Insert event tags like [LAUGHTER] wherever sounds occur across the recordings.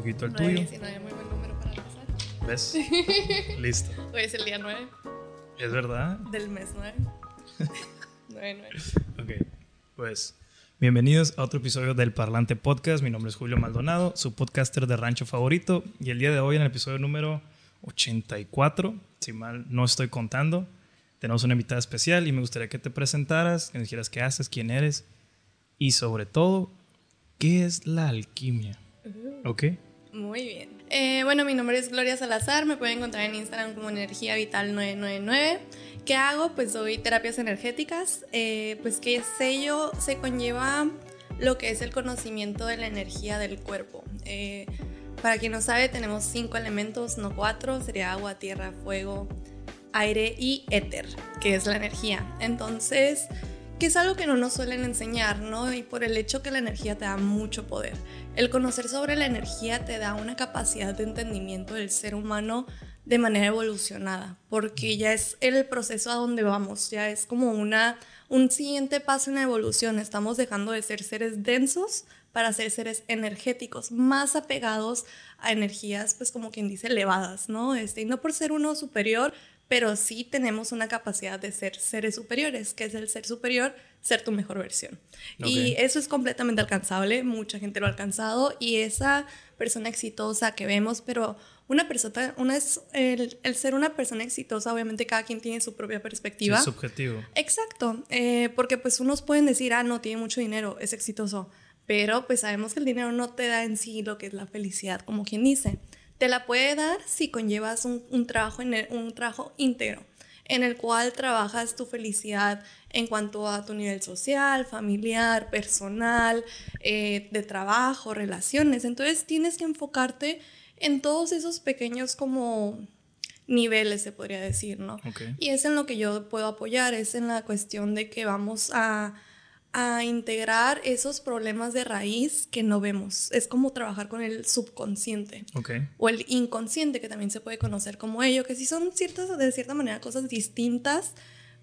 poquito el tuyo. 19, muy buen número para. ¿Ves? [LAUGHS] Listo. Hoy es el día 9 ¿Es verdad? del mes 9. 9, 9. Ok. Pues bienvenidos a otro episodio del Parlante Podcast. Mi nombre es Julio Maldonado, su podcaster de rancho favorito. Y el día de hoy, en el episodio número 84, si mal no estoy contando, tenemos una invitada especial y me gustaría que te presentaras, que nos dijeras qué haces, quién eres y sobre todo, ¿qué es la alquimia? ¿Ok? Muy bien. Eh, bueno, mi nombre es Gloria Salazar, me pueden encontrar en Instagram como Energía Vital 999. ¿Qué hago? Pues doy terapias energéticas. Eh, pues que sello se conlleva lo que es el conocimiento de la energía del cuerpo. Eh, para quien no sabe, tenemos cinco elementos, no cuatro, sería agua, tierra, fuego, aire y éter, que es la energía. Entonces, que es algo que no nos suelen enseñar, ¿no? Y por el hecho que la energía te da mucho poder. El conocer sobre la energía te da una capacidad de entendimiento del ser humano de manera evolucionada, porque ya es el proceso a donde vamos, ya es como una, un siguiente paso en la evolución. Estamos dejando de ser seres densos para ser seres energéticos, más apegados a energías, pues como quien dice, elevadas, ¿no? Este, y no por ser uno superior, pero sí tenemos una capacidad de ser seres superiores, que es el ser superior, ser tu mejor versión. Y eso es completamente alcanzable, mucha gente lo ha alcanzado y esa persona exitosa que vemos, pero una persona, una es el, ser una persona exitosa, obviamente cada quien tiene su propia perspectiva. subjetivo. Exacto, eh, porque pues unos pueden decir, ah, no, tiene mucho dinero, es exitoso, pero pues sabemos que el dinero no te da en sí lo que es la felicidad, como quien dice te la puede dar si conllevas un, trabajo, un trabajo íntegro en el cual trabajas tu felicidad en cuanto a tu nivel social, familiar, personal, eh, de trabajo, relaciones. Entonces tienes que enfocarte en todos esos pequeños como niveles, se podría decir, ¿no? Y es en lo que yo puedo apoyar, es en la cuestión de que vamos a a integrar esos problemas de raíz que no vemos. Es como trabajar con el subconsciente o el inconsciente, que también se puede conocer como ello, que sí son ciertas, de cierta manera, cosas distintas,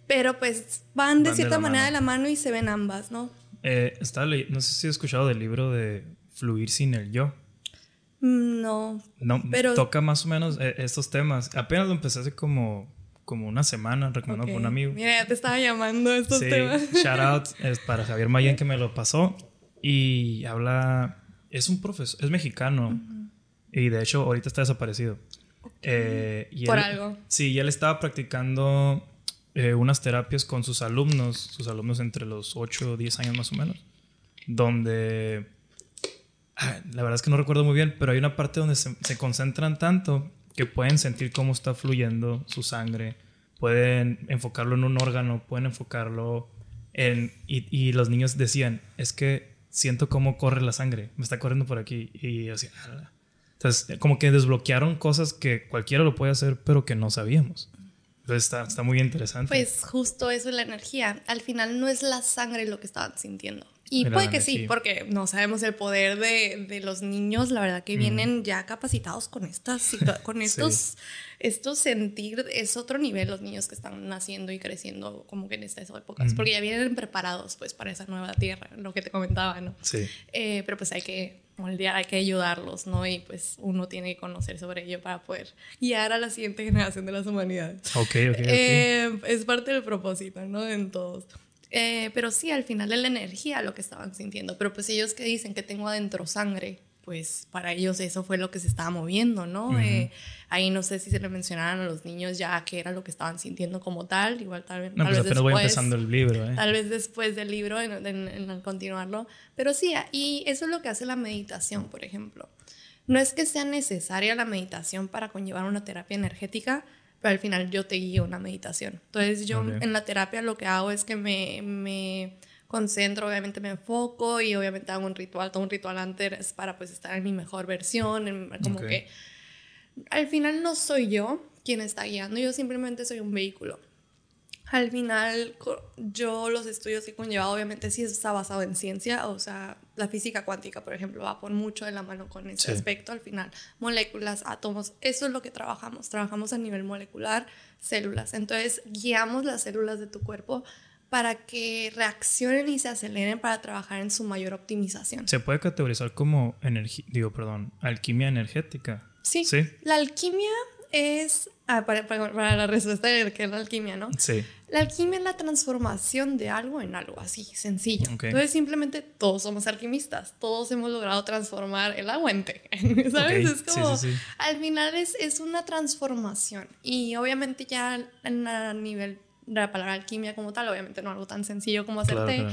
pero pues van de cierta manera de la mano y se ven ambas, ¿no? Eh, no sé si has escuchado del libro de Fluir sin el yo. Mm, no. No, pero toca más o menos eh, estos temas. Apenas lo empecé hace como como una semana, recomendado por un amigo. Mira, ya te estaba llamando estos sí, temas. [LAUGHS] Shout out [LAUGHS] es para Javier Mayen que me lo pasó. Y habla. Es un profesor, es mexicano. Y de hecho, ahorita está desaparecido. Eh, y por algo. Sí, y él estaba practicando eh, unas terapias con sus alumnos, sus alumnos entre los 8 o 10 años más o menos. Donde. Ah, la verdad es que no recuerdo muy bien, pero hay una parte donde se, se concentran tanto que pueden sentir cómo está fluyendo su sangre, pueden enfocarlo en un órgano, pueden enfocarlo en... Y, los niños decían, es que siento cómo corre la sangre, me está corriendo por aquí. Y así, entonces, como que desbloquearon cosas que cualquiera lo puede hacer, pero que no sabíamos. Entonces está, está muy interesante. Pues justo eso es la energía. Al final no es la sangre lo que estaban sintiendo. Y puede que sí, porque no sabemos el poder de, de los niños, la verdad que vienen ya capacitados con estas [LAUGHS] con estos, estos sentir, es otro nivel los niños que están naciendo y creciendo como que en estas épocas, porque ya vienen preparados pues para esa nueva tierra, lo que te comentaba, ¿no? Sí. Eh, pero pues hay que moldear, hay que ayudarlos, ¿no? Y pues uno tiene que conocer sobre ello para poder guiar a la siguiente generación de las humanidades. Ok, ok. okay. Eh, es parte del propósito, ¿no? En todos. Eh, pero sí, al final es la energía lo que estaban sintiendo. Pero pues ellos que dicen que tengo adentro sangre, pues para ellos eso fue lo que se estaba moviendo, ¿no? Eh, ahí no sé si se le mencionaron a los niños ya qué era lo que estaban sintiendo como tal. Igual tal, vez, no, tal pues vez después. voy empezando el libro, ¿eh? Tal vez después del libro, en, en continuarlo. Pero sí, y eso es lo que hace la meditación, por ejemplo. No es que sea necesaria la meditación para conllevar una terapia energética, pero al final yo te guío una meditación. Entonces yo en la terapia lo que hago es que me, me, concentro, obviamente me enfoco y obviamente hago un ritual, todo un ritual antes para pues estar en mi mejor versión, como que al final no soy yo quien está guiando, yo simplemente soy un vehículo. Al final, yo los estudios que he conllevado, obviamente sí está basado en ciencia, o sea, la física cuántica, por ejemplo, va por mucho de la mano con ese aspecto. Al final, moléculas, átomos, eso es lo que trabajamos. Trabajamos a nivel molecular, células. Entonces, guiamos las células de tu cuerpo para que reaccionen y se aceleren para trabajar en su mayor optimización. Se puede categorizar como energía, digo, perdón, alquimia energética. Sí. sí. La alquimia es Ah, para, para, la respuesta de que es la alquimia, ¿no? Sí. La alquimia es la transformación de algo en algo, así, sencillo. Entonces, simplemente todos somos alquimistas. Todos hemos logrado transformar el agua en té. [LAUGHS] ¿Sabes? Es como, al final es, es, una transformación. Y obviamente ya a nivel de la palabra alquimia como tal, obviamente no algo tan sencillo como hacer té.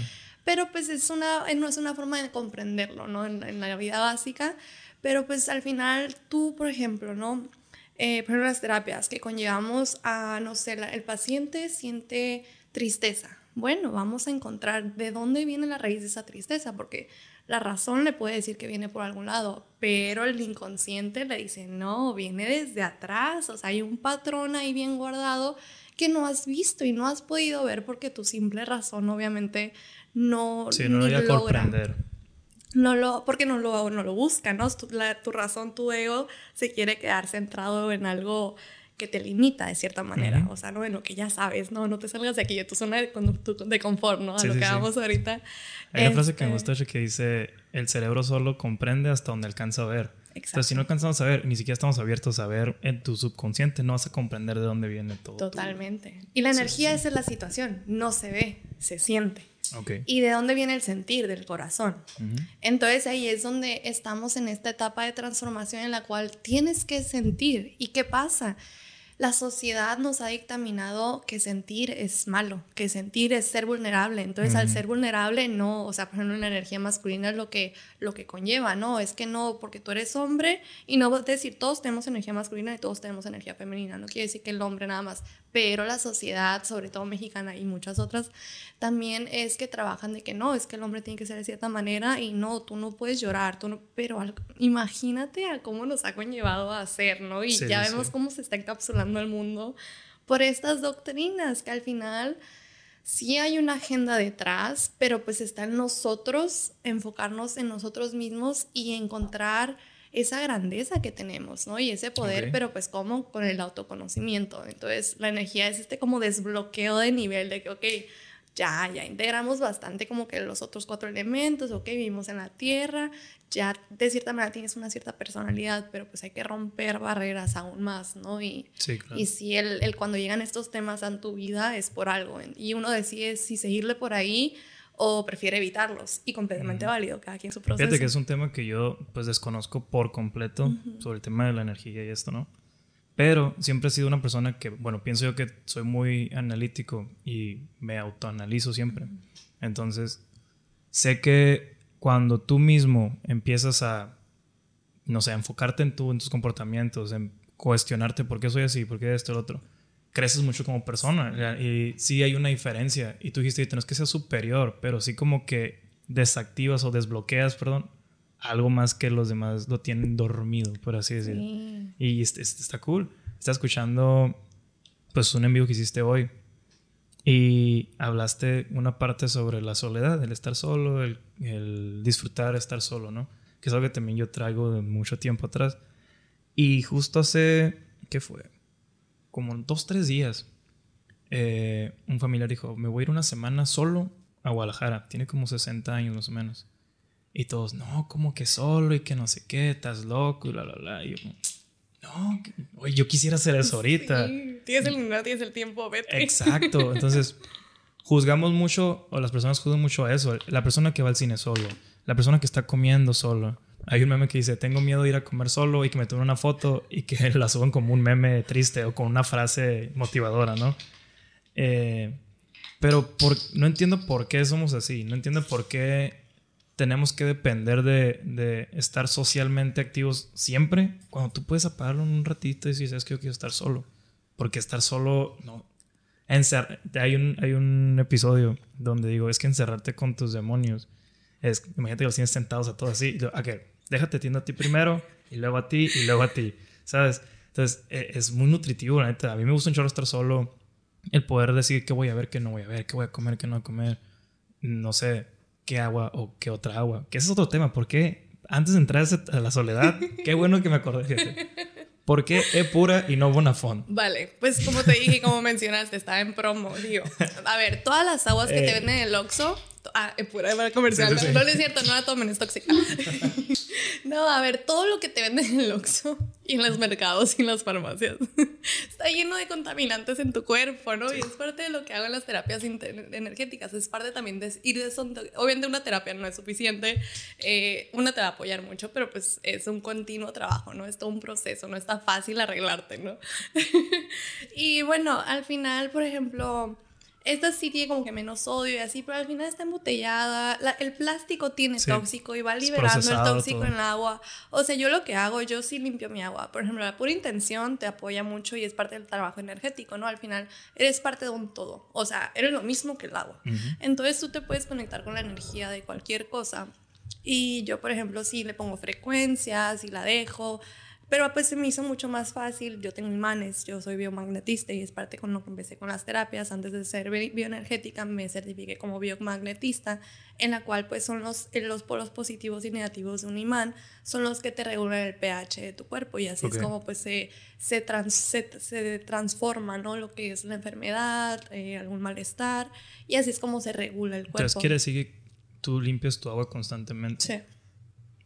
Pero pues es una, no es una forma de comprenderlo, ¿no? En, en la vida básica. Pero pues al final tú, por ejemplo, ¿no? Eh, por ejemplo, las terapias que conllevamos a, no sé, el paciente siente tristeza. Bueno, vamos a encontrar de dónde viene la raíz de esa tristeza, porque la razón le puede decir que viene por algún lado, pero el inconsciente le dice, no, viene desde atrás, o sea, hay un patrón ahí bien guardado que no has visto y no has podido ver porque tu simple razón obviamente no, sí, no lo logra. comprender no lo, porque no lo, no lo busca, ¿no? Tu, tu, razón, tu ego se quiere quedar centrado en algo que te limita de cierta manera, o sea, no en lo que ya sabes, no, no te salgas de aquí, de tu zona de, de confort, ¿no? A lo que vamos ahorita. Hay una frase que me este gusta que dice, el cerebro solo comprende hasta donde alcanza a ver. Exacto. Entonces, si no alcanzamos a ver, ni siquiera estamos abiertos a ver en tu subconsciente, no vas a comprender de dónde viene todo. Totalmente. Y la energía esa es la situación, no se ve, se siente. Y de dónde viene el sentir del corazón. Entonces ahí es donde estamos en esta etapa de transformación en la cual tienes que sentir. ¿Y qué pasa? La sociedad nos ha dictaminado que sentir es malo, que sentir es ser vulnerable. Entonces, al ser vulnerable, no, o sea, por ejemplo, la energía masculina es lo que, lo que conlleva, ¿no? Es que no, porque tú eres hombre y no decir todos tenemos energía masculina y todos tenemos energía femenina. No quiere decir que el hombre nada más, pero la sociedad, sobre todo mexicana y muchas otras, también es que trabajan de que no, es que el hombre tiene que ser de cierta manera y no, tú no puedes llorar, tú no, pero imagínate a cómo nos ha conllevado a hacer, ¿no? Y ya vemos cómo se está encapsulando el mundo por estas doctrinas que al final sí hay una agenda detrás, pero pues está en nosotros enfocarnos en nosotros mismos y encontrar esa grandeza que tenemos, ¿no? Y ese poder, pero pues como con el autoconocimiento. Entonces la energía es este como desbloqueo de nivel de que, ok, ya, ya integramos bastante como que los otros cuatro elementos, ok, vivimos en la tierra, ya de cierta manera tienes una cierta personalidad, pero pues hay que romper barreras aún más, ¿no? Y, y si el, el, cuando llegan estos temas a tu vida es por algo, y uno decide si seguirle por ahí o prefiere evitarlos, y completamente válido, cada quien su proceso. Fíjate que es un tema que yo pues desconozco por completo sobre el tema de la energía y esto, ¿no? Pero siempre he sido una persona que, bueno, pienso yo que soy muy analítico y me autoanalizo siempre. Entonces, sé que cuando tú mismo empiezas a, no sé, enfocarte en, tú, en tus comportamientos, en cuestionarte por qué soy así, por qué esto, el otro, creces mucho como persona. Y sí hay una diferencia. Y tú dijiste, no es que sea superior, pero sí como que desactivas o desbloqueas, perdón, algo más que los demás lo tienen dormido, por así decirlo. Y está cool. Está escuchando, pues, un envío que hiciste hoy. Y hablaste una parte sobre la soledad, el estar solo, el, el disfrutar estar solo, ¿no? Que es algo que también yo traigo de mucho tiempo atrás. Y justo hace, ¿qué fue? Como dos, tres días, eh, un familiar dijo, me voy a ir una semana solo a Guadalajara. Tiene como 60 años más o menos. Y todos, no, como que solo y que no sé qué, estás loco y bla, bla, bla. Y yo, no, oye, yo quisiera hacer eso ahorita. Sí, tienes el dinero, tienes el tiempo, vete. Exacto. [LAUGHS] Entonces, juzgamos mucho, o las personas juzgan mucho a eso. La persona que va al cine solo, la persona que está comiendo solo. Hay un meme que dice, tengo miedo de ir a comer solo y que me tomen una foto y que [LAUGHS] la suban como un meme triste o con una frase motivadora, ¿no? Eh, pero por, no entiendo por qué somos así. No entiendo por qué tenemos que depender de, estar socialmente activos siempre, cuando tú puedes apagarlo un ratito y decir, sabes que yo quiero estar solo. Porque estar solo, no. hay, un, hay un episodio donde digo, es que encerrarte con tus demonios. Es, imagínate que los tienes sentados a todos así. Ok, déjate atiendo a ti primero, y luego a ti, y luego a ti. ¿Sabes? Entonces, e, es muy nutritivo, la neta. A mí me gusta un chorro estar solo. El poder decir qué voy a ver, qué no voy a ver, qué voy a comer, qué no voy a comer. No sé, qué agua o qué otra agua. Que ese es otro tema. ¿Por qué antes de entrar a la soledad, qué bueno que me acordé, ¿Por qué E pura y no Bonafont? Vale, pues como te dije y como mencionaste, estaba en promo, digo. A ver, todas las aguas que te Eh. venden en el Oxxo, ah, pura de comercial, Sí, sí, sí. no, no es cierto, no la tomen, es tóxica. [LAUGHS] no, a ver, todo lo que te venden en el Oxxo y en los mercados y en las farmacias [LAUGHS] está lleno de contaminantes en tu cuerpo, ¿no? Y es parte de lo que hago en las terapias energéticas, es parte también de ir de Obviamente una terapia no es suficiente, eh, una te va a apoyar mucho, pero pues es un continuo trabajo, ¿no? Es todo un proceso, no está fácil arreglarte, ¿no? [LAUGHS] y bueno, al final, por ejemplo, esta sí tiene como que menos sodio y así, pero al final está embotellada. La- el plástico tiene Sí. tóxico y va liberando el tóxico todo. en el agua. O sea, yo lo que hago, yo sí limpio mi agua. Por ejemplo, la pura intención te apoya mucho y es parte del trabajo energético, ¿no? Al final eres parte de un todo. O sea, eres lo mismo que el agua. Entonces tú te puedes conectar con la energía de cualquier cosa. Y yo, por ejemplo, sí le pongo frecuencias y la dejo. Pero pues se me hizo mucho más fácil. Yo tengo imanes, yo soy biomagnetista y es parte con lo que empecé con las terapias. Antes de ser bi- bioenergética me certifiqué como biomagnetista, en la cual pues son los, eh, los polos positivos y negativos de un imán, son los que te regulan el pH de tu cuerpo y así Ok. es como pues se, se, trans- se, se transforma, ¿no? Lo que es la enfermedad, eh, algún malestar y así es como se regula el cuerpo. Entonces quiere decir que tú limpias tu agua constantemente. Sí.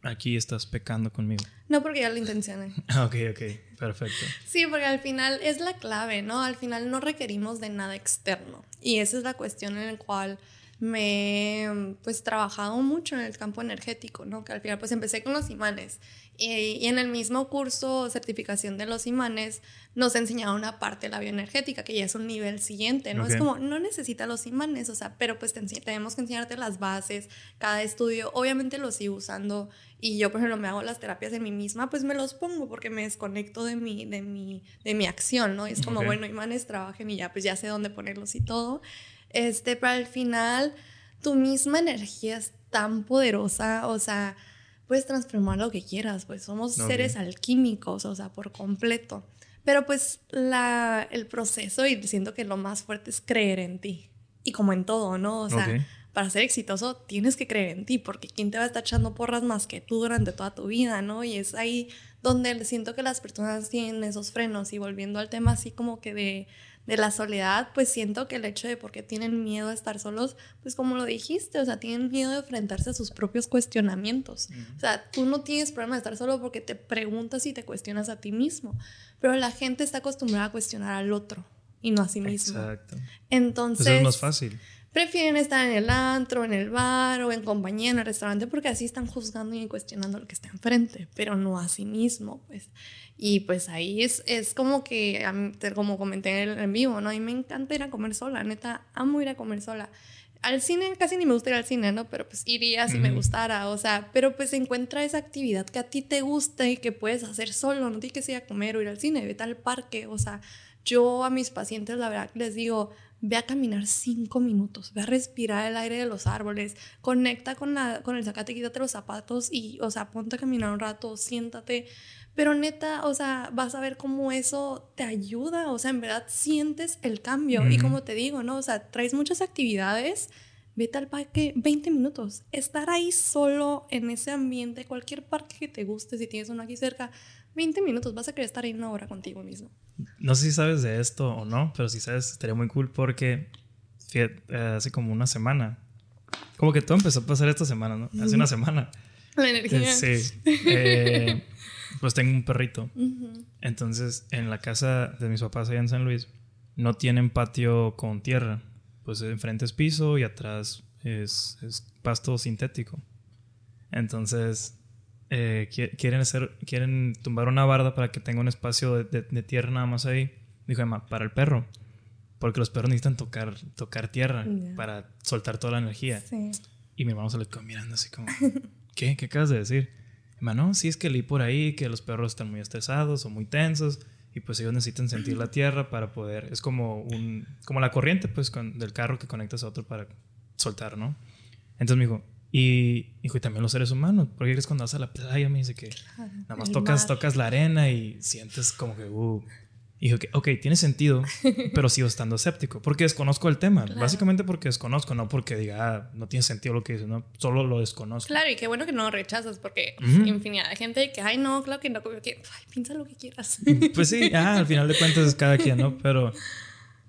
Aquí estás pecando conmigo. No porque ya lo intencioné. [LAUGHS] Ah, ok, ok. Perfecto. Sí, porque al final es la clave, ¿no? Al final no requerimos de nada externo. Y esa es la cuestión en la cual me he pues trabajado mucho en el campo energético, ¿no? Que al final pues empecé con los imanes. Y, y en el mismo curso certificación de los imanes nos enseñaron una parte de la bioenergética, que ya es un nivel siguiente, ¿no? Es como, no necesitas los imanes, o sea, pero pues te tenemos que enseñarte las bases, cada estudio, obviamente lo sigo usando y yo, por ejemplo, me hago las terapias de mí misma, pues me los pongo porque me desconecto de mi, de mi, de mi acción, ¿no? Es como, bueno, imanes, trabajen y ya, pues ya sé dónde ponerlos y todo. Este, pero al final, tu misma energía es tan poderosa, o sea, puedes transformar lo que quieras, pues somos seres alquímicos, o sea, por completo. Pero pues la, el proceso, y siento que lo más fuerte es creer en ti. Y como en todo, ¿no? O sea, para ser exitoso tienes que creer en ti, porque ¿quién te va a estar echando porras más que tú durante toda tu vida, ¿no? Y es ahí donde siento que las personas tienen esos frenos. Y volviendo al tema así como que de, de la soledad, pues siento que el hecho de por qué tienen miedo a estar solos, pues como lo dijiste, o sea, tienen miedo de enfrentarse a sus propios cuestionamientos. O sea, tú no tienes problema de estar solo porque te preguntas y te cuestionas a ti mismo, pero la gente está acostumbrada a cuestionar al otro y no a sí mismo. Exacto. Entonces, Eso es más fácil. Prefieren estar en el antro, en el bar o en compañía, en el restaurante, porque así están juzgando y cuestionando lo que está enfrente, pero no a sí mismo, pues. Y pues ahí es, es como que, como comenté en el en vivo, ¿no? A mí me encanta ir a comer sola, neta, amo ir a comer sola. Al cine casi ni me gusta ir al cine, ¿no? Pero pues iría si me gustara, o sea, pero pues encuentra esa actividad que a ti te gusta y que puedes hacer solo, no tienes que ir a comer o ir al cine, vete al parque, o sea, yo a mis pacientes la verdad les digo, ve a caminar cinco minutos, ve a respirar el aire de los árboles, conecta con, la, con el zacate, quítate los zapatos y, o sea, ponte a caminar un rato, siéntate. Pero neta, o sea, vas a ver cómo eso te ayuda, o sea, en verdad sientes el cambio. Y como te digo, ¿no? O sea, traes muchas actividades, vete al parque 20 minutos. Estar ahí solo en ese ambiente, cualquier parque que te guste, si tienes uno aquí cerca, 20 minutos, vas a querer estar ahí una hora contigo mismo. No sé si sabes de esto o no, pero si sabes, estaría muy cool porque hace como una semana. Como que todo empezó a pasar esta semana, ¿no? Hace una semana. La energía. Eh, sí. Eh, pues tengo un perrito. Entonces, en la casa de mis papás allá en San Luis, no tienen patio con tierra. Pues enfrente es piso y atrás es, es pasto sintético. Entonces, eh, qui- quieren, hacer, quieren tumbar una barda para que tenga un espacio de, de- de tierra nada más ahí. Dijo Emma, para el perro. Porque los perros necesitan tocar, tocar tierra para soltar toda la energía. Sí. Y mi hermano se le quedó mirando así como, ¿qué? ¿Qué acabas de decir? Hermano, sí es que leí por ahí que los perros están muy estresados o muy tensos y pues ellos necesitan sentir la tierra para poder, es como un, como la corriente pues con, del carro que conectas a otro para soltar, ¿no? Entonces me dijo, y, hijo, y también los seres humanos, porque crees cuando vas a la playa me dice que nada más tocas, mar. tocas la arena y sientes como que, uh, Y dije, ok, tiene sentido, [LAUGHS] pero sigo estando escéptico, porque desconozco el tema. Básicamente porque desconozco, no porque diga, ah, no tiene sentido lo que dice, no, solo lo desconozco. Claro, y qué bueno que no lo rechazas, porque infinidad de gente que, ay, no, claro que no, que, ay, piensa lo que quieras. [LAUGHS] Pues sí, ah, al final de cuentas es cada quien, ¿no? Pero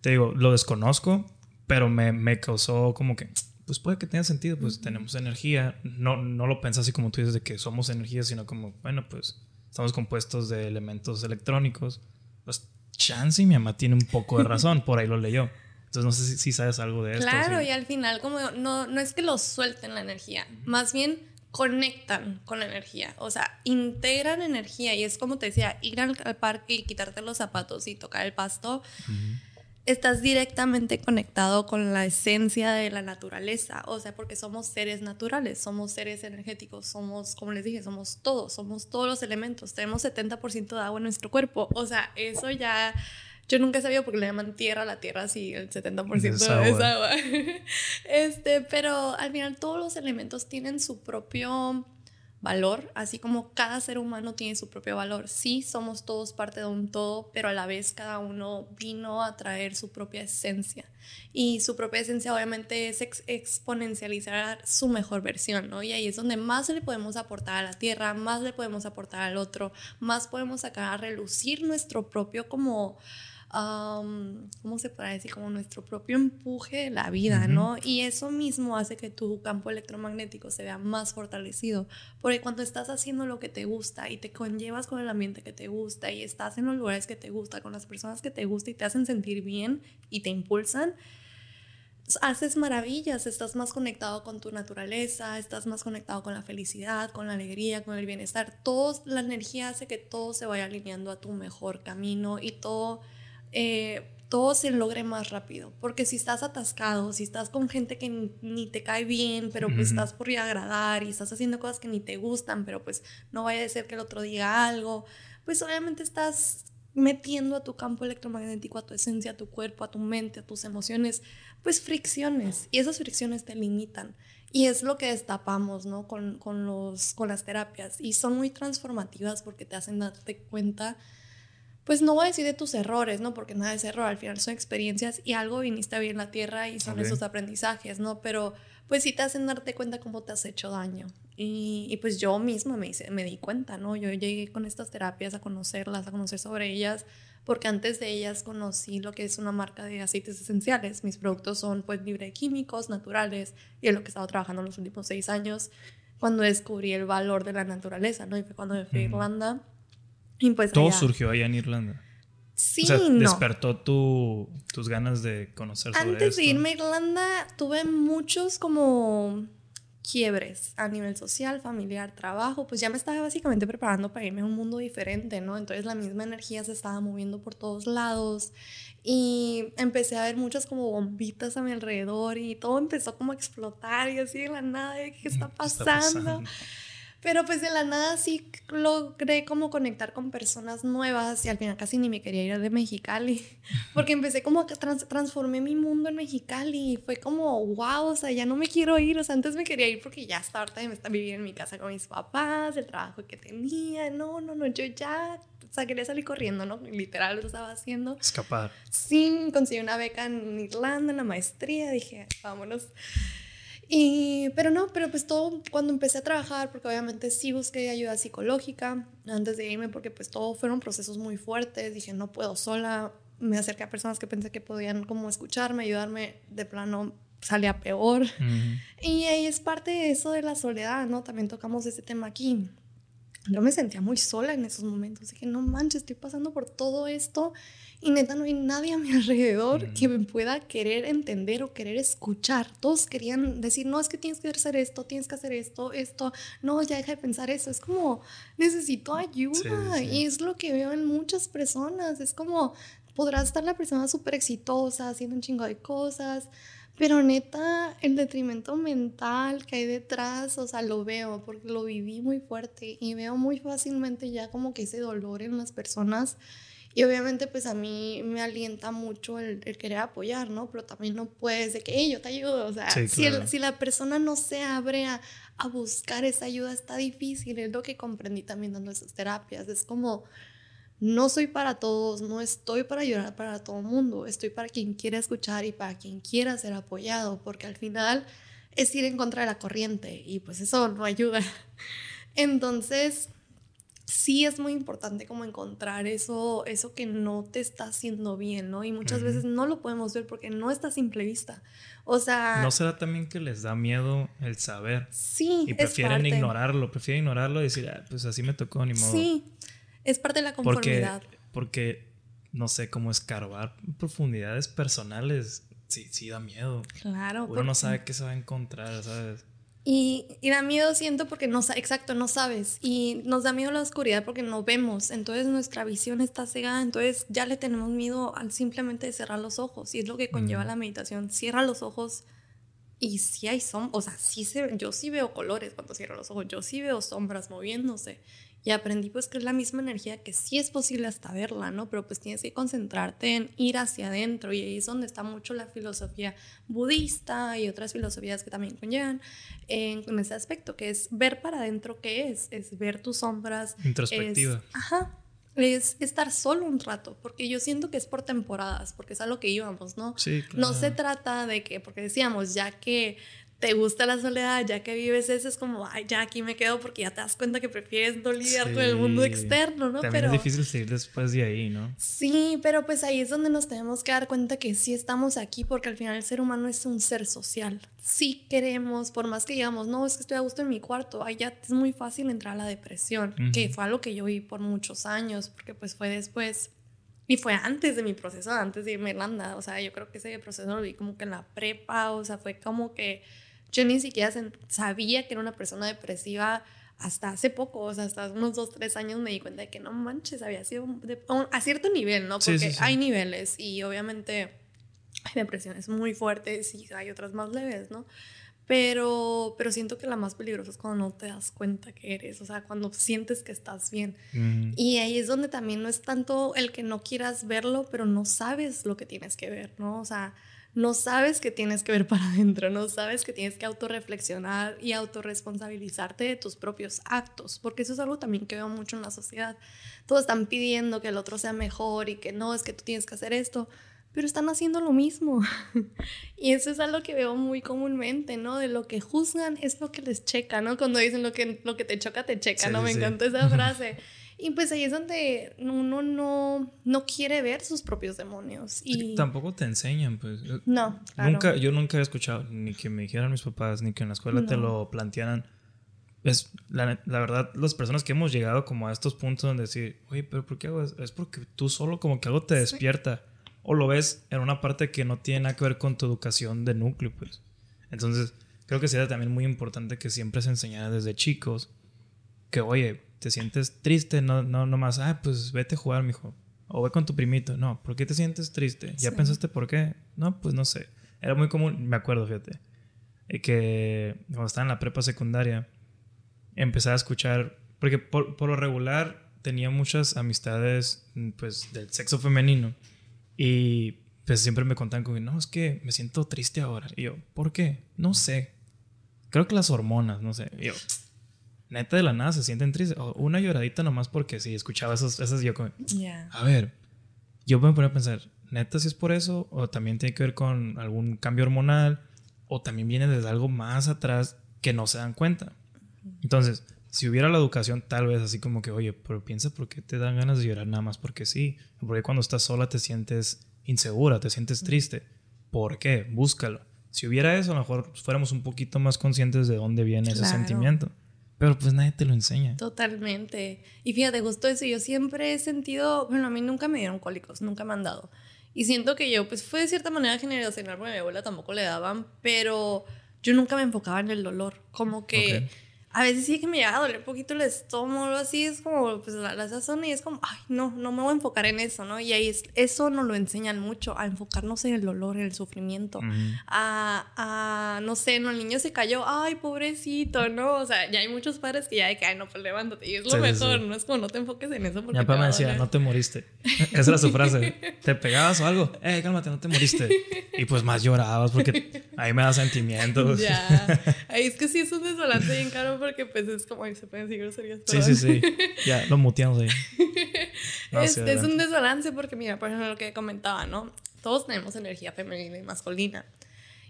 te digo, lo desconozco, pero me, me causó como que, pues puede que tenga sentido, pues tenemos energía. No, no lo pensas así como tú dices de que somos energía, sino como, bueno, pues estamos compuestos de elementos electrónicos. Pues chance y mi mamá tiene un poco de razón, por ahí lo leyó. Entonces no sé si, sabes algo de esto. Claro, y al final como no, no es que lo suelten la energía, más bien conectan con la energía, o sea, integran energía y es como te decía, ir al, parque y quitarte los zapatos y tocar el pasto estás directamente conectado con la esencia de la naturaleza, o sea, porque somos seres naturales, somos seres energéticos, somos, como les dije, somos todos, somos todos los elementos, tenemos 70% de agua en nuestro cuerpo, o sea, eso ya... Yo nunca he sabido porque le llaman tierra a la tierra, sí, el 70% es agua. es agua. [LAUGHS] este, pero al final todos los elementos tienen su propio valor, así como cada ser humano tiene su propio valor. Sí, somos todos parte de un todo, pero a la vez cada uno vino a traer su propia esencia. Y su propia esencia obviamente es exponencializar su mejor versión, ¿no? Y ahí es donde más le podemos aportar a la tierra, más le podemos aportar al otro, más podemos sacar a relucir nuestro propio como ¿cómo se puede decir? Como nuestro propio empuje de la vida, ¿no? Y eso mismo hace que tu campo electromagnético se vea más fortalecido, porque cuando estás haciendo lo que te gusta y te conllevas con el ambiente que te gusta y estás en los lugares que te gusta, con las personas que te gusta y te hacen sentir bien y te impulsan, haces maravillas, estás más conectado con tu naturaleza, estás más conectado con la felicidad, con la alegría, con el bienestar. Todo, la energía hace que todo se vaya alineando a tu mejor camino y todo eh, todo se logre más rápido. Porque si estás atascado, si estás con gente que ni, te cae bien, pero pues estás por agradar y estás haciendo cosas que ni te gustan, pero pues no vaya a ser que el otro diga algo, pues obviamente estás metiendo a tu campo electromagnético, a tu esencia, a tu cuerpo, a tu mente, a tus emociones, pues fricciones. Y esas fricciones te limitan. Y es lo que destapamos, ¿no? Con, con, los, con las terapias. Y son muy transformativas porque te hacen darte cuenta pues no voy a decir de tus errores, ¿no? Porque nada es error, al final son experiencias y algo viniste a vivir en la tierra y son esos aprendizajes, ¿no? Pero pues sí te hacen darte cuenta cómo te has hecho daño. Y, pues yo misma me, hice, me di cuenta, ¿no? Yo llegué con estas terapias a conocerlas, a conocer sobre ellas, porque antes de ellas conocí lo que es una marca de aceites esenciales. Mis productos son pues libre de químicos, naturales, y es lo que he estado trabajando los últimos seis años, cuando descubrí el valor de la naturaleza, ¿no? Y fue cuando me fui a Irlanda pues Todo surgió allá en Irlanda. Sí, despertó tu, tus ganas de conocer sobre Antes de irme a Irlanda tuve muchos como quiebres a nivel social, familiar, trabajo, pues ya me estaba básicamente preparando para irme a un mundo diferente, ¿no? Entonces la misma energía se estaba moviendo por todos lados y empecé a ver muchas como bombitas a mi alrededor y todo empezó como a explotar y así de la nada, ¿qué está pasando? ¿Qué está pasando? Pero pues de la nada sí logré como conectar con personas nuevas y al final casi ni me quería ir de Mexicali. [LAUGHS] Porque empecé como que transformé mi mundo en Mexicali y fue como, wow, o sea, ya no me quiero ir. O sea, antes me quería ir porque ya hasta ahorita me está viviendo en mi casa con mis papás, el trabajo que tenía. No, no, no, yo ya, o sea, quería salir corriendo, ¿no? Literal lo estaba haciendo. Escapar. Sí, conseguí una beca en Irlanda, en la maestría. Dije, vámonos. Y, pero no, pero pues todo cuando empecé a trabajar, porque obviamente sí busqué ayuda psicológica antes de irme, porque pues todo fueron procesos muy fuertes, dije no puedo sola, me acerqué a personas que pensé que podían como escucharme, ayudarme, de plano salía peor. Y ahí es parte de eso de la soledad, ¿no? También tocamos ese tema aquí. Yo me sentía muy sola en esos momentos, dije no manches, estoy pasando por todo esto y neta no hay nadie a mi alrededor que me pueda querer entender o querer escuchar. Todos querían decir, no, es que tienes que hacer esto, tienes que hacer esto, esto, no, ya deja de pensar eso. Es como, necesito ayuda. Y es lo que veo en muchas personas. Es como, podrás estar la persona súper exitosa, haciendo un chingo de cosas, pero neta, el detrimento mental que hay detrás, o sea, lo veo porque lo viví muy fuerte y veo muy fácilmente ya como que ese dolor en las personas y obviamente pues a mí me alienta mucho el, querer apoyar, ¿no? Pero también no puedes de que yo te ayudo. O sea, si, si, la persona no se abre a, a, buscar esa ayuda, está difícil. Es lo que comprendí también dando esas terapias. Es como, no soy para todos, no estoy para llorar para todo el mundo, estoy para quien quiera escuchar y para quien quiera ser apoyado, porque al final es ir en contra de la corriente y pues eso no ayuda. [LAUGHS] Entonces, sí es muy importante como encontrar eso, eso que no te está haciendo bien, ¿no? Y muchas veces no lo podemos ver porque no está a simple vista. O sea... ¿No será también que les da miedo el saber? Sí. Y prefieren ignorarlo, prefieren ignorarlo y decir, ah, pues así me tocó, ni modo. Sí, es parte de la conformidad. Porque, porque no sé, cómo escarbar profundidades personales, sí, sí da miedo. Claro. Uno no sabe qué se va a encontrar, ¿sabes? Y, y, da miedo, siento, porque no exacto, no sabes. Y nos da miedo la oscuridad porque no vemos. Entonces nuestra visión está cegada. Entonces ya le tenemos miedo al simplemente cerrar los ojos. Y es lo que conlleva la meditación. Cierra los ojos y si hay sombras. O sea, sí se, yo sí veo colores cuando cierro los ojos. Yo sí veo sombras moviéndose. Y aprendí pues que es la misma energía que sí es posible hasta verla, ¿no? Pero pues tienes que concentrarte en ir hacia adentro y ahí es donde está mucho la filosofía budista y otras filosofías que también conllevan en, ese aspecto, que es ver para adentro qué es, es ver tus sombras. Introspectiva. ajá, es estar solo un rato, porque yo siento que es por temporadas, porque es a lo que íbamos, ¿no? Sí, claro. No se trata de que, porque decíamos, ya que te gusta la soledad, ya que vives eso, es como, ay, ya aquí me quedo porque ya te das cuenta que prefieres no lidiar con el mundo externo, ¿no? También es difícil seguir después de ahí, ¿no? Sí, pero pues ahí es donde nos tenemos que dar cuenta que sí estamos aquí porque al final el ser humano es un ser social. Sí queremos, por más que digamos, no, es que estoy a gusto en mi cuarto, ahí ya es muy fácil entrar a la depresión, que fue algo que yo vi por muchos años, porque pues fue después y fue antes de mi proceso, antes de irme a Irlanda. O sea, yo creo que ese proceso lo vi como que en la prepa. O sea, fue como que yo ni siquiera sabía que era una persona depresiva hasta hace poco, o sea, hasta unos dos, tres años me di cuenta de que no manches, había sido a cierto nivel, ¿no? Porque hay niveles y obviamente hay depresiones muy fuertes y hay otras más leves, ¿no? Pero, pero siento que la más peligrosa es cuando no te das cuenta que eres, o sea, cuando sientes que estás bien. Y ahí es donde también no es tanto el que no quieras verlo, pero no sabes lo que tienes que ver, ¿no? O sea, no sabes que tienes que ver para adentro, no sabes que tienes que autorreflexionar y autorresponsabilizarte de tus propios actos, porque eso es algo también que veo mucho en la sociedad. Todos están pidiendo que el otro sea mejor y que no, es que tú tienes que hacer esto, pero están haciendo lo mismo. [LAUGHS] y eso es algo que veo muy comúnmente, ¿no? De lo que juzgan es lo que les checa, ¿no? Cuando dicen lo que, lo que te choca, te checa, ¿no? Me encanta esa [LAUGHS] frase. Y pues ahí es donde uno no, no quiere ver sus propios demonios. Y tampoco te enseñan, pues. No, Nunca, yo nunca he escuchado ni que me dijeran mis papás, ni que en la escuela te lo plantearan. Es, la, la, verdad, las personas que hemos llegado como a estos puntos donde decir, oye, pero ¿por qué hago eso? Es porque tú solo como que algo te despierta. O lo ves en una parte que no tiene nada que ver con tu educación de núcleo, pues. Entonces, creo que sería también muy importante que siempre se enseñara desde chicos que, oye, te sientes triste, no, no, no más, ah, pues vete a jugar, mijo. O ve con tu primito. No, ¿por qué te sientes triste? ¿Ya pensaste por qué? No, pues no sé. Era muy común, me acuerdo, fíjate, eh, que cuando estaba en la prepa secundaria, empecé a escuchar, porque por, por lo regular tenía muchas amistades, pues, del sexo femenino. Y pues siempre me contaban como, no, es que me siento triste ahora. Y yo, ¿por qué? No sé. Creo que las hormonas, no sé. Y yo, neta de la nada se sienten tristes. O una lloradita nomás porque si escuchaba esas, esas yo como, a ver, yo me ponía a pensar, neta si es por eso, o también tiene que ver con algún cambio hormonal, o también viene desde algo más atrás que no se dan cuenta. Entonces, si hubiera la educación, tal vez así como que, oye, pero piensa por qué te dan ganas de llorar nada más porque sí. Porque cuando estás sola te sientes insegura, te sientes triste. ¿Por qué? Búscalo. Si hubiera eso, a lo mejor fuéramos un poquito más conscientes de dónde viene ese sentimiento. Pero pues nadie te lo enseña. Totalmente. Y fíjate, justo eso, yo siempre he sentido, bueno, a mí nunca me dieron cólicos, nunca me han dado. Y siento que yo, pues fue de cierta manera generacional, porque a mi abuela tampoco le daban, pero yo nunca me enfocaba en el dolor. Como que a veces sí que me llega a doler un poquito el estómago, así es como pues la, la, sazón y es como, ay, no, no me voy a enfocar en eso, ¿no? Y ahí es, eso nos lo enseñan mucho, a enfocarnos en el dolor, en el sufrimiento, a, a, no sé, no, el niño se cayó, ay, pobrecito, ¿no? O sea, ya hay muchos padres que ya de que, ay, no, pues levántate, y es lo mejor, no es como no te enfoques en eso porque Mi papá me decía, no te moriste, esa era su frase, [LAUGHS] ¿te pegabas o algo? Eh, cálmate, no te moriste. Y pues más llorabas porque ahí me da sentimientos. Ya, [LAUGHS] ahí es que sí es un desolante bien caro porque pues es como, se pueden decir groserías. Sí, sí, sí. Ya, lo muteamos ahí. [LAUGHS] este es un desbalance porque, mira, por ejemplo, lo que comentaba, ¿no? Todos tenemos energía femenina y masculina.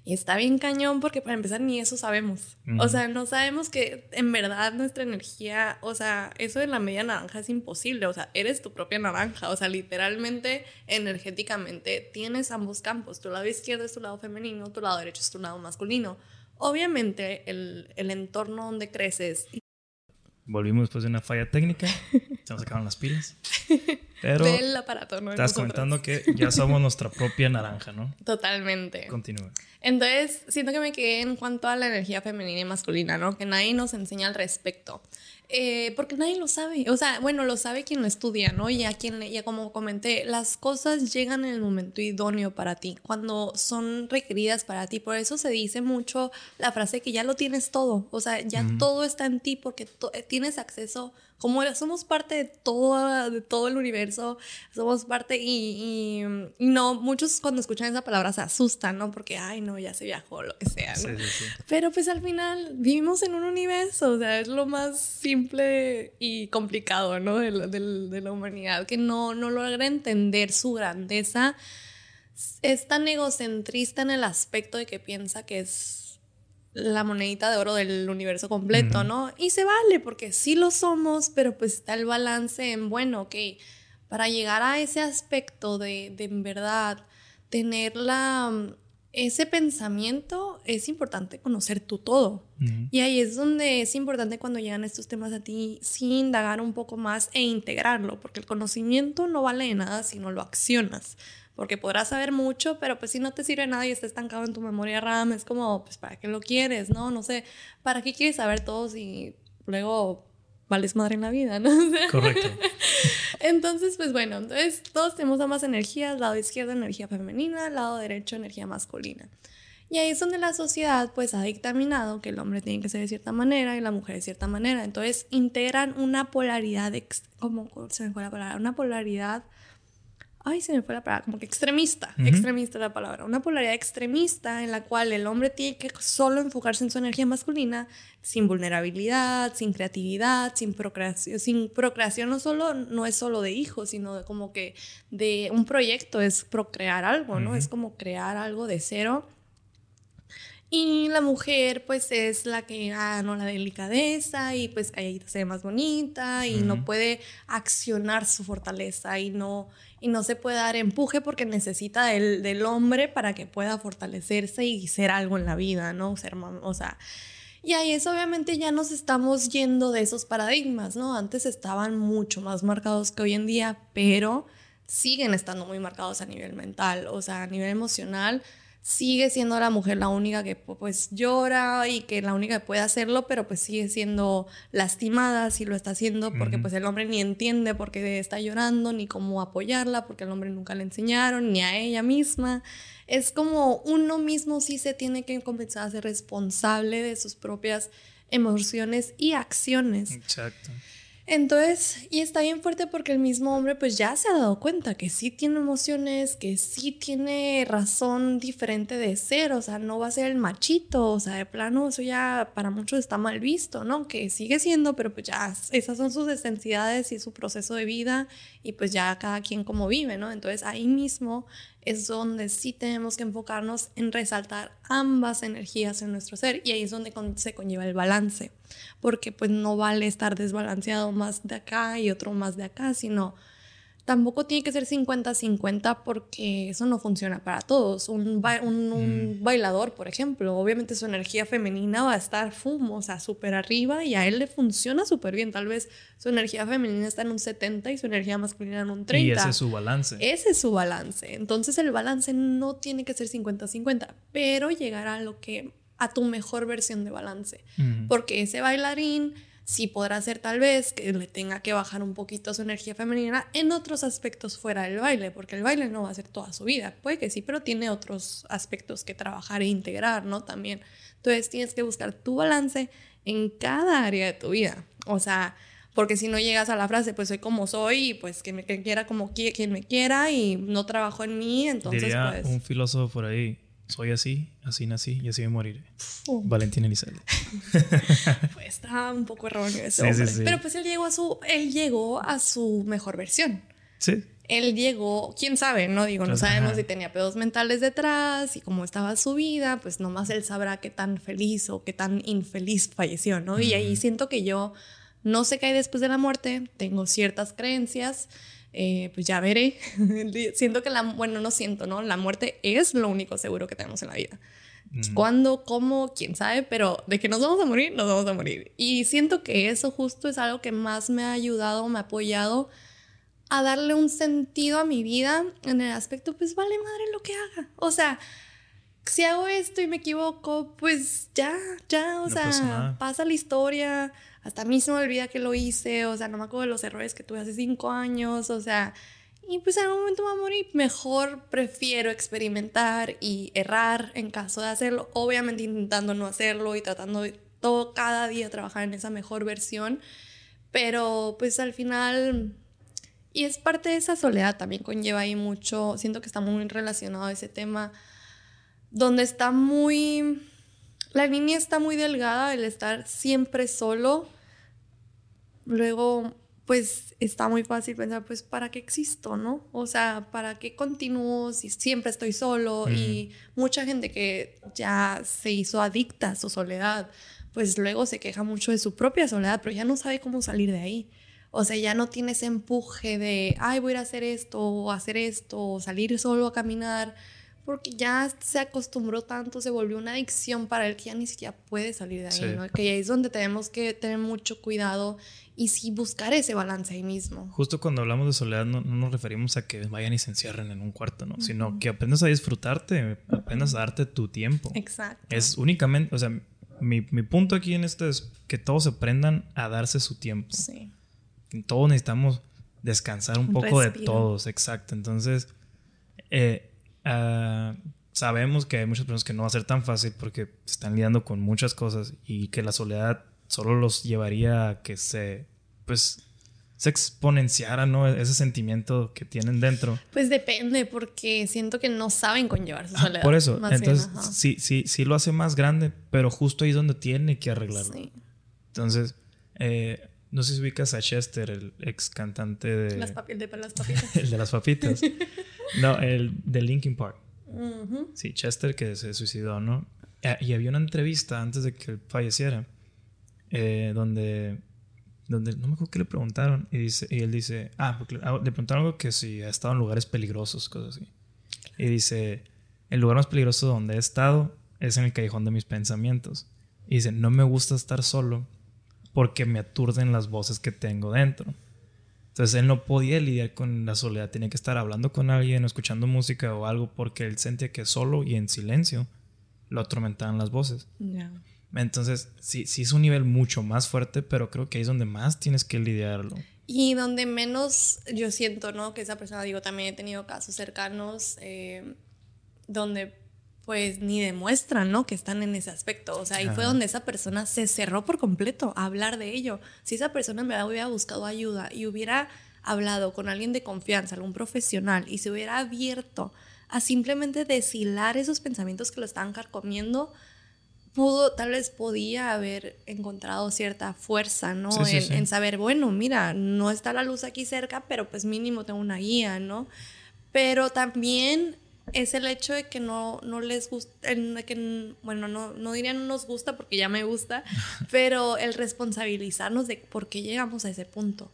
Y está bien cañón porque para empezar ni eso sabemos. O sea, no sabemos que en verdad nuestra energía, o sea, eso de la media naranja es imposible. O sea, eres tu propia naranja. O sea, literalmente, energéticamente, tienes ambos campos. Tu lado izquierdo es tu lado femenino, tu lado derecho es tu lado masculino. Obviamente, el, el entorno donde creces Volvimos después de una falla técnica. [LAUGHS] Se nos acabaron las pilas. [LAUGHS] Pero del aparato, ¿no? Estás comentando que ya somos [LAUGHS] nuestra propia naranja, ¿no? Totalmente. Continúa. Entonces, siento que me quedé en cuanto a la energía femenina y masculina, ¿no? Que nadie nos enseña al respecto. Eh, porque nadie lo sabe. O sea, bueno, lo sabe quien lo estudia, ¿no? Y a quien, ya como comenté, las cosas llegan en el momento idóneo para ti, cuando son requeridas para ti. Por eso se dice mucho la frase que ya lo tienes todo. O sea, ya todo está en ti porque eh, tienes acceso como somos parte de todo, de todo el universo, somos parte y, no, muchos cuando escuchan esa palabra se asustan, ¿no? Porque, ay, no, ya se viajó, lo que sea, ¿no? Sí, sí, Pero pues al final vivimos en un universo, o sea, es lo más simple y complicado, ¿no? De, de la humanidad, que no, no logra entender su grandeza. Es tan egocentrista en el aspecto de que piensa que es la monedita de oro del universo completo, ¿no? Y se vale, porque sí lo somos, pero pues está el balance en, bueno, ok, para llegar a ese aspecto de, de en verdad tener la, ese pensamiento, es importante conocer tu todo. Y ahí es donde es importante cuando llegan estos temas a ti, sí indagar un poco más e integrarlo, porque el conocimiento no vale de nada si no lo accionas porque podrás saber mucho, pero pues si no te sirve nada y está estancado en tu memoria RAM, es como, pues, ¿para qué lo quieres? No, no sé, ¿para qué quieres saber todo si luego vales madre en la vida, ¿no? [LAUGHS] Correcto. [LAUGHS] entonces, pues bueno, entonces todos tenemos ambas energías, lado izquierdo energía femenina, lado derecho energía masculina. Y ahí es donde la sociedad pues ha dictaminado que el hombre tiene que ser de cierta manera y la mujer de cierta manera. Entonces integran una polaridad, como se me fue la palabra, una polaridad ay, se me fue la palabra, como que extremista, extremista la palabra, una polaridad extremista en la cual el hombre tiene que solo enfocarse en su energía masculina, sin vulnerabilidad, sin creatividad, sin procreación, sin procreación no solo, no es solo de hijos, sino como que de un proyecto es procrear algo, ¿no? Es como crear algo de cero y la mujer, pues, es la que, ah, no, la delicadeza y pues calladita se ve más bonita y no puede accionar su fortaleza y no, y no se puede dar empuje porque necesita del, del hombre para que pueda fortalecerse y ser algo en la vida, ¿no? Ser, o sea, y ahí es obviamente ya nos estamos yendo de esos paradigmas, ¿no? Antes estaban mucho más marcados que hoy en día, pero siguen estando muy marcados a nivel mental, o sea, a nivel emocional sigue siendo la mujer la única que pues llora y que la única que puede hacerlo, pero pues sigue siendo lastimada si lo está haciendo porque pues el hombre ni entiende por qué está llorando, ni cómo apoyarla, porque el hombre nunca le enseñaron, ni a ella misma. Es como uno mismo sí se tiene que comenzar a ser responsable de sus propias emociones y acciones. Exacto. Entonces, y está bien fuerte porque el mismo hombre pues ya se ha dado cuenta que sí tiene emociones, que sí tiene razón diferente de ser, o sea, no va a ser el machito, o sea, de plano eso ya para muchos está mal visto, ¿no? Que sigue siendo, pero pues ya esas son sus esencialidades y su proceso de vida y pues ya cada quien como vive, ¿no? Entonces ahí mismo es donde sí tenemos que enfocarnos en resaltar ambas energías en nuestro ser y ahí es donde se conlleva el balance, porque pues no vale estar desbalanceado más de acá y otro más de acá, sino tampoco tiene que ser 50-50 porque eso no funciona para todos. Un, mm. bailador, por ejemplo, obviamente su energía femenina va a estar fum, o sea, súper arriba y a él le funciona súper bien. Tal vez su energía femenina está en un 70 y su energía masculina en un 30. Y ese es su balance. Ese es su balance. Entonces el balance no tiene que ser 50-50, pero llegar a lo que a tu mejor versión de balance. Porque ese bailarín sí podrá ser tal vez que le tenga que bajar un poquito su energía femenina en otros aspectos fuera del baile, porque el baile no va a ser toda su vida. Puede que sí, pero tiene otros aspectos que trabajar e integrar, ¿no? También. Entonces tienes que buscar tu balance en cada área de tu vida. O sea, porque si no llegas a la frase, pues soy como soy y pues que me quiera como quien me quiera y no trabajo en mí, entonces Diría pues... un filósofo por ahí, soy así, así nací y así me moriré. Valentín Elizalde. [LAUGHS] pues está un poco erróneo eso. Pero pues él llegó a su, él llegó a su mejor versión. Sí. Él llegó, quién sabe, no digo, no Pues, sabemos ajá. si tenía pedos mentales detrás y cómo estaba su vida, pues nomás él sabrá qué tan feliz o qué tan infeliz falleció, ¿no? Y ahí siento que yo no sé qué hay después de la muerte, tengo ciertas creencias, eh, pues ya veré. [LAUGHS] siento que la, bueno, no siento, ¿no? La muerte es lo único seguro que tenemos en la vida. ¿Cuándo? ¿Cómo? ¿Quién sabe? Pero de que nos vamos a morir, nos vamos a morir. Y siento que eso justo es algo que más me ha ayudado, me ha apoyado a darle un sentido a mi vida en el aspecto, pues vale madre lo que haga. O sea, si hago esto y me equivoco, pues ya, ya, o No sea, pasa pasa la historia. Hasta mí se me olvida que lo hice, o sea, no me acuerdo de los errores que tuve hace cinco años, o sea, y pues en algún momento me voy a morir. Mejor prefiero experimentar y errar en caso de hacerlo, obviamente intentando no hacerlo y tratando todo cada día trabajar en esa mejor versión, pero pues al final y es parte de esa soledad, también conlleva ahí mucho, siento que está muy relacionado a ese tema, donde está muy, la línea está muy delgada, el estar siempre solo, luego pues está muy fácil pensar, pues, ¿para qué existo, no? O sea, ¿para qué continúo si siempre estoy solo? Y mucha gente que ya se hizo adicta a su soledad, pues luego se queja mucho de su propia soledad, pero ya no sabe cómo salir de ahí. O sea, ya no tiene ese empuje de, ay, voy a ir a hacer esto, o hacer esto, o salir solo a caminar, porque ya se acostumbró tanto, se volvió una adicción para él que ya ni siquiera puede salir de ahí, Sí. ¿no? Que ahí es donde tenemos que tener mucho cuidado y sí buscar ese balance ahí mismo. Justo cuando hablamos de soledad no, no nos referimos a que vayan y se encierren en un cuarto, ¿no? Sino que aprendas a disfrutarte, aprendas a darte tu tiempo. Exacto. Es únicamente, o sea, mi, mi punto aquí en esto es que todos aprendan a darse su tiempo. Sí. Todos necesitamos descansar un poco de todos, exacto. Entonces, eh, ah, sabemos que hay muchas personas que no va a ser tan fácil porque están lidiando con muchas cosas y que la soledad solo los llevaría a que se, pues, se exponenciara, ¿no? Ese sentimiento que tienen dentro. Pues depende, porque siento que no saben conllevar su Ah, soledad. por eso, bien, entonces ajá. sí, sí, sí lo hace más grande, pero justo ahí es donde tiene que arreglarlo. Sí. Entonces, eh, no sé si ubicas a Chester, el ex cantante de, Las, papi- de las papitas. el de las papitas. [LAUGHS] [LAUGHS] no, el de Linkin Park. Ujú. Sí, Chester que se suicidó, ¿no? Ah, Y había una entrevista antes de que falleciera, eh, donde, donde no me acuerdo qué le preguntaron y, dice, y él dice, ah, porque le, ah, le preguntaron algo que si ha estado en lugares peligrosos, cosas así. Y dice, el lugar más peligroso donde he estado es en el callejón de mis pensamientos. Y dice, no me gusta estar solo porque me aturden las voces que tengo dentro. Entonces él no podía lidiar con la soledad, tenía que estar hablando con alguien escuchando música o algo porque él sentía que solo y en silencio lo atormentaban las voces. Ya. Entonces sí, sí es un nivel mucho más fuerte, pero creo que ahí es donde más tienes que lidiarlo. Y donde menos yo siento, ¿no? Que esa persona, digo, también he tenido casos cercanos eh, donde pues ni demuestran, ¿no? Que están en ese aspecto. O sea, ahí fue Ajá. donde esa persona se cerró por completo a hablar de ello. Si esa persona me hubiera buscado ayuda y hubiera hablado con alguien de confianza, algún profesional, y se hubiera abierto a simplemente deshilar esos pensamientos que lo estaban carcomiendo, pudo, tal vez podía haber encontrado cierta fuerza, ¿no? Sí, sí, en, sí. en saber, bueno, mira, no está la luz aquí cerca, pero pues mínimo tengo una guía, ¿no? Pero también es el hecho de que no, no les gusta, que, bueno, no, no diría no nos gusta porque ya me gusta, [LAUGHS] pero el responsabilizarnos de por qué llegamos a ese punto.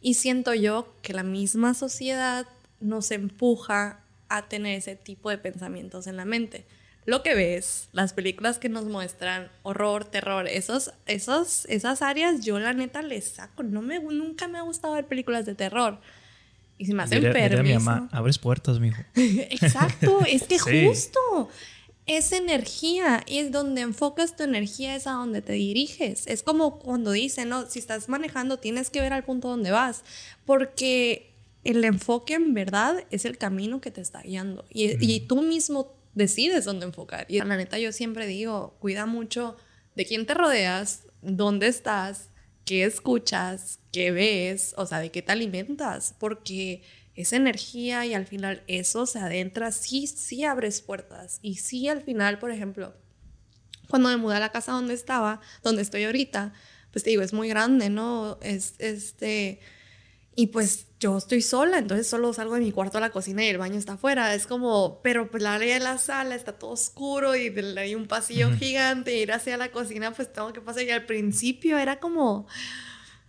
Y siento yo que la misma sociedad nos empuja a tener ese tipo de pensamientos en la mente. Lo que ves, las películas que nos muestran horror, terror, esos, esos, esas áreas yo la neta les saco. No me, nunca me ha gustado ver películas de terror. Y si me hacen diría mi permiso. mamá, abres puertas, mijo. [LAUGHS] Exacto, es que [LAUGHS] Sí. justo es energía y es donde enfocas tu energía es a donde te diriges. Es como cuando dicen, no, si estás manejando tienes que ver al punto donde vas, porque el enfoque en verdad es el camino que te está guiando y, y tú mismo decides dónde enfocar. Y la neta yo siempre digo, cuida mucho de quién te rodeas, dónde estás, qué escuchas, qué ves, o sea, de qué te alimentas, porque esa energía y al final eso se adentra, sí, sí abres puertas. Y sí, al final, por ejemplo, cuando me mudé a la casa donde estaba, donde estoy ahorita, pues te digo, es muy grande, ¿no? Es este. Y pues yo estoy sola, entonces solo salgo de mi cuarto a la cocina y el baño está afuera. Es como, pero pues la área de la sala está todo oscuro y hay un pasillo gigante. Y ir hacia la cocina, pues tengo que pasar. Y al principio era como,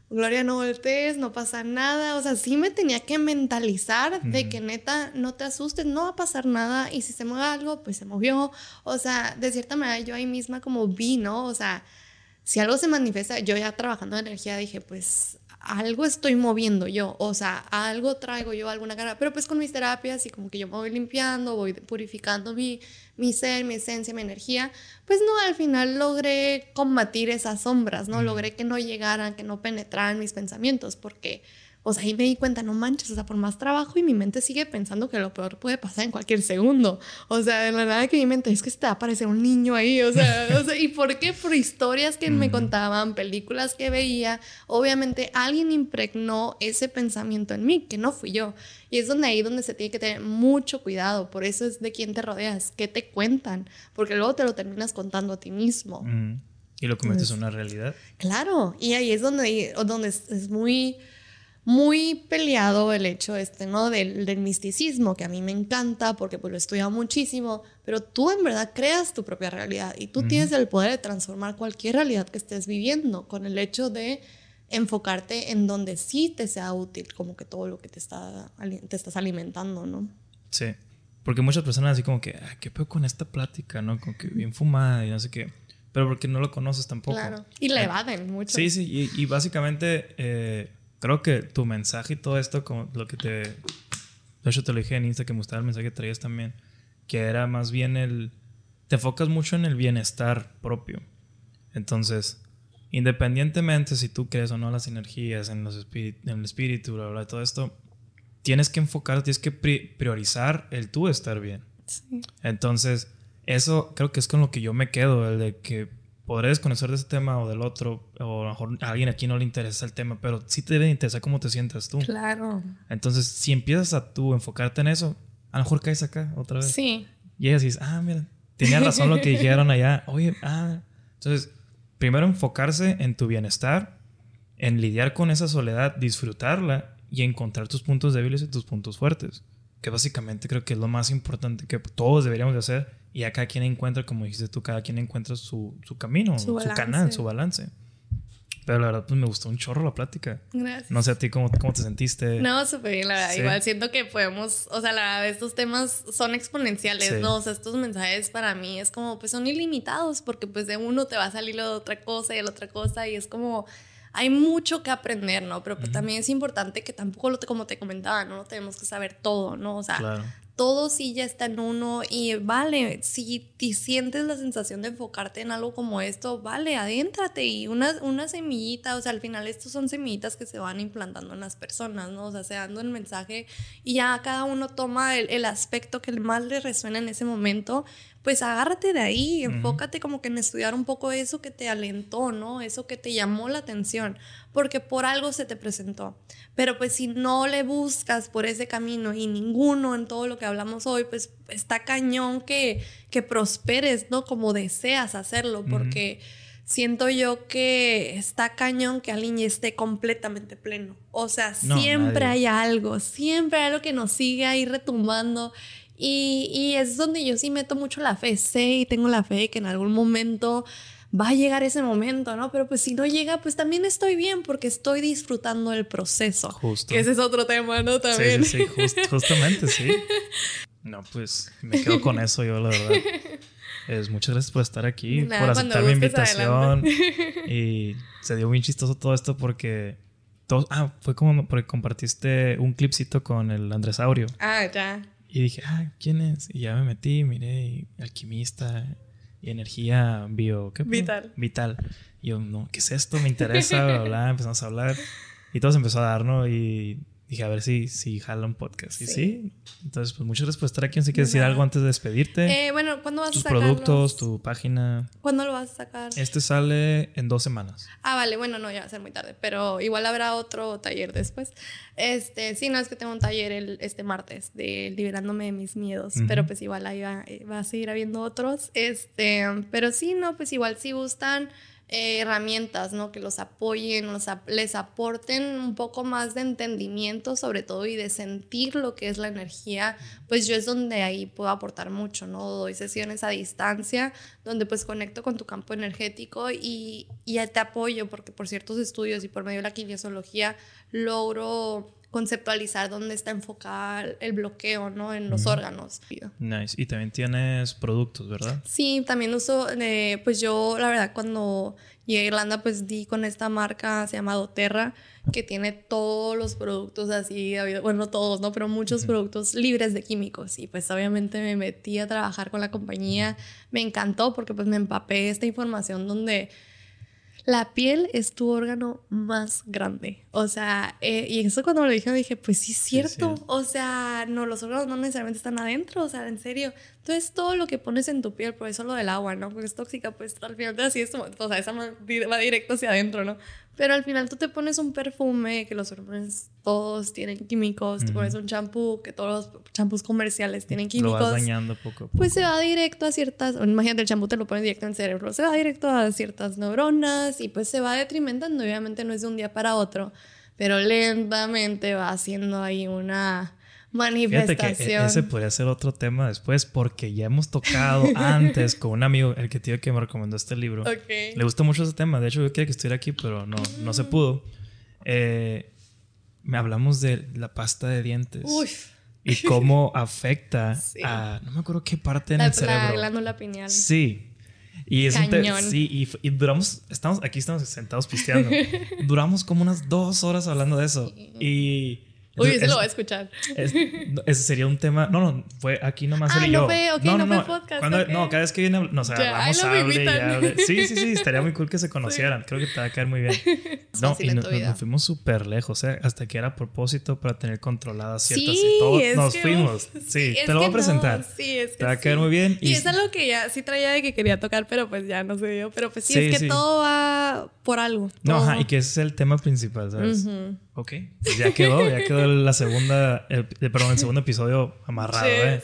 Gloria, no voltees, no pasa nada. O sea, sí me tenía que mentalizar de que neta, no te asustes, no va a pasar nada. Y si se mueve algo, pues se movió. O sea, de cierta manera yo ahí misma como vi, ¿no? O sea, si algo se manifiesta, yo ya trabajando en energía dije, pues algo estoy moviendo yo, o sea, algo traigo yo, alguna cara, pero pues con mis terapias y como que yo me voy limpiando, voy purificando mi, mi ser, mi esencia, mi energía, pues no, al final logré combatir esas sombras, ¿no? Logré que no llegaran, que no penetraran mis pensamientos, porque o sea, ahí me di cuenta, no manches, o sea, por más trabajo y mi mente sigue pensando que lo peor puede pasar en cualquier segundo. O sea, de la nada que mi mente es que va a aparecer un niño ahí, o sea, [LAUGHS] o sea ¿y por qué? Por historias que me contaban, películas que veía, obviamente alguien impregnó ese pensamiento en mí, que no fui yo. Y es donde ahí donde se tiene que tener mucho cuidado, por eso es de quién te rodeas, qué te cuentan, porque luego te lo terminas contando a ti mismo. Y lo conviertes en una realidad. Claro, y ahí es donde, donde es muy muy peleado el hecho este, ¿no? Del, del, misticismo, que a mí me encanta porque pues lo he estudiado muchísimo, pero tú en verdad creas tu propia realidad y tú tienes el poder de transformar cualquier realidad que estés viviendo con el hecho de enfocarte en donde sí te sea útil, como que todo lo que te, está, te estás alimentando, ¿no? Sí, porque muchas personas así como que, ¿qué pedo con esta plática, no? Como que bien fumada y no sé qué, pero porque no lo conoces tampoco. Claro, y le evaden mucho. Sí, sí, y, y básicamente... Eh, creo que tu mensaje y todo esto, como lo que te. De hecho, te lo dije en Insta que me gustaba el mensaje que traías también, que era más bien el. Te enfocas mucho en el bienestar propio. Entonces, independientemente si tú crees o no las energías, en, los en el espíritu, bla, bla, todo esto, tienes que enfocar, tienes que priorizar el tú estar bien. Entonces, eso creo que es con lo que yo me quedo, el de que podré desconocer de ese tema o del otro, o a lo mejor a alguien aquí no le interesa el tema, pero sí te debe interesar cómo te sientas tú. Claro. Entonces, si empiezas a tú enfocarte en eso, a lo mejor caes acá otra vez. Sí. Y ella dices, ah, mira, tenía razón lo que dijeron allá. [LAUGHS] Oye, ah. Entonces, primero enfocarse en tu bienestar, en lidiar con esa soledad, disfrutarla y encontrar tus puntos débiles y tus puntos fuertes. Que básicamente creo que es lo más importante que todos deberíamos de hacer y a cada quien encuentra, como dijiste tú, cada quien encuentra su, su camino, su, canal, su balance. Pero la verdad, pues me gustó un chorro la plática. Gracias. No sé a ti cómo, cómo te sentiste. No, súper bien, la verdad. Igual siento que podemos, o sea, la verdad, estos temas son exponenciales, ¿no? O sea, estos mensajes para mí es como, pues son ilimitados, porque pues de uno te va a salir lo de otra cosa y de la otra cosa, y es como, hay mucho que aprender, ¿no? Pero pues, también es importante que tampoco, lo como te comentaba, ¿no? Tenemos que saber todo, ¿no? O sea, claro todo sí ya está en uno y vale, si te sientes la sensación de enfocarte en algo como esto, vale, adéntrate y una, una semillita, o sea, al final estos son semillitas que se van implantando en las personas, ¿no? O sea, se dando el mensaje y ya cada uno toma el, el aspecto que más le resuena en ese momento, pues agárrate de ahí, enfócate como que en estudiar un poco eso que te alentó, ¿no? Eso que te llamó la atención, porque por algo se te presentó. Pero pues si no le buscas por ese camino y ninguno en todo lo que hablamos hoy, pues está cañón que, que prosperes, ¿no? Como deseas hacerlo, porque... siento yo que está cañón que alguien esté completamente pleno. O sea, siempre hay algo, siempre hay algo que nos sigue ahí retumbando y, y, es donde yo sí meto mucho la fe, sé y tengo la fe que en algún momento va a llegar ese momento, ¿no? Pero pues si no llega, pues también estoy bien porque estoy disfrutando el proceso. Justo. Que ese es otro tema, ¿no? También. Sí, sí, sí justamente, sí. [LAUGHS] No, pues me quedo con eso yo, la verdad. Es, muchas gracias por estar aquí, por aceptar mi invitación. Y se dio muy chistoso todo esto porque... Todo, ah, fue como porque compartiste un clipcito con el Andrés Aurio. Ah, ya. Y dije, ah, ¿quién es? Y ya me metí, miré, alquimista y energía bio. ¿qué? Vital. Vital. Y yo, no, ¿qué es esto? Me interesa, bla, bla, empezamos a hablar. Y todo se empezó a dar, ¿no? Y dije, a ver si, si jala un podcast. Y sí. Entonces, pues muchas gracias por estar aquí. Si quieres decir algo antes de despedirte. Eh, bueno, ¿cuándo vas a sacar? Tus productos, tu página. ¿Cuándo lo vas a sacar? Este sale en dos semanas. Ah, vale. Bueno, no, ya va a ser muy tarde. Pero igual habrá otro taller después. Este, sí, no, es que tengo un taller el, este martes de liberándome de mis miedos. Pero pues igual ahí va, va, a seguir habiendo otros. Este, pero sí, no, pues igual si gustan eh, herramientas, ¿no? Que los apoyen, les aporten un poco más de entendimiento sobre todo y de sentir lo que es la energía, pues yo es donde ahí puedo aportar mucho, ¿no? Doy sesiones a distancia donde pues conecto con tu campo energético y, y te apoyo porque por ciertos estudios y por medio de la kinesiología logro conceptualizar dónde está enfocada el bloqueo, ¿no? En los órganos. Nice. Y también tienes productos, ¿verdad? Sí, también uso, eh, pues yo, la verdad, cuando llegué a Irlanda, pues di con esta marca, se llama Doterra, que tiene todos los productos así, bueno, todos, ¿no? Pero muchos productos libres de químicos. Y pues obviamente me metí a trabajar con la compañía. Me encantó porque pues me empapé esta información donde la piel es tu órgano más grande. O sea, eh, y eso cuando me lo dije, dije, pues sí es cierto. O sea, no, los órganos no necesariamente están adentro, o sea, en serio. Entonces, todo lo que pones en tu piel, por eso lo del agua, ¿no? Porque es tóxica, pues al final te así es, o sea, esa va directo hacia adentro, ¿no? Pero al final tú te pones un perfume, que los perfumes todos tienen químicos, te pones un champú, que todos los champús comerciales tienen químicos. Lo vas dañando poco a poco. Pues se va directo a ciertas, imagínate el champú te lo pones directo en el cerebro, se va directo a ciertas neuronas y pues se va detrimentando, obviamente no es de un día para otro, pero lentamente va haciendo ahí una manifestación. Fíjate que ese podría ser otro tema después, porque ya hemos tocado [LAUGHS] antes con un amigo, el que tío que me recomendó este libro. Le gustó mucho ese tema. De hecho, yo quería que estuviera aquí, pero no, no se pudo. Eh, me hablamos de la pasta de dientes. Y [LAUGHS] cómo afecta a. No me acuerdo qué parte en el cerebro. La glándula pineal. Sí. Y es sí, y, duramos, estamos, aquí estamos sentados pisteando. [LAUGHS] duramos como unas dos horas hablando de eso. Y Uy, ese lo voy a escuchar. ese sería un tema. No, no, fue aquí nomás ah, no Fue, okay, no, no, no, fue podcast. No, cada vez que viene, nos agarramos a hable y hable. Sí, sí, sí, estaría muy [LAUGHS] cool que se conocieran. Creo que te va a caer muy bien. [LAUGHS] no, y nos, fuimos súper lejos, ¿eh? hasta que era a propósito para tener controladas ciertas. Sí, todos nos fuimos. Sí, te lo voy a presentar. sí, es que te va a caer muy bien. Y, es algo que ya sí traía de que quería tocar, pero pues ya no se dio. Pero pues sí, es que todo va por algo. No, ajá, y que ese es el tema principal, ¿sabes? Ok, pues ya quedó, ya quedó la segunda, el, eh, perdón, el segundo episodio amarrado, ¿eh?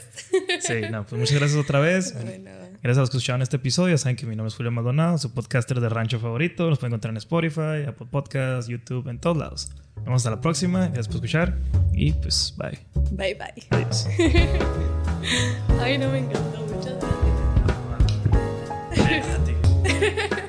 Sí, no, pues muchas gracias otra vez. Gracias a los que escucharon este episodio. Saben que mi nombre es Julio Maldonado, su podcaster de rancho favorito. Los pueden encontrar en Spotify, Apple Podcasts, YouTube, en todos lados. Nos vemos hasta la próxima. Gracias por escuchar y pues bye. Bye, bye. Adiós. [LAUGHS] Ay, no me encantó. Muchas gracias. Ah, [LAUGHS]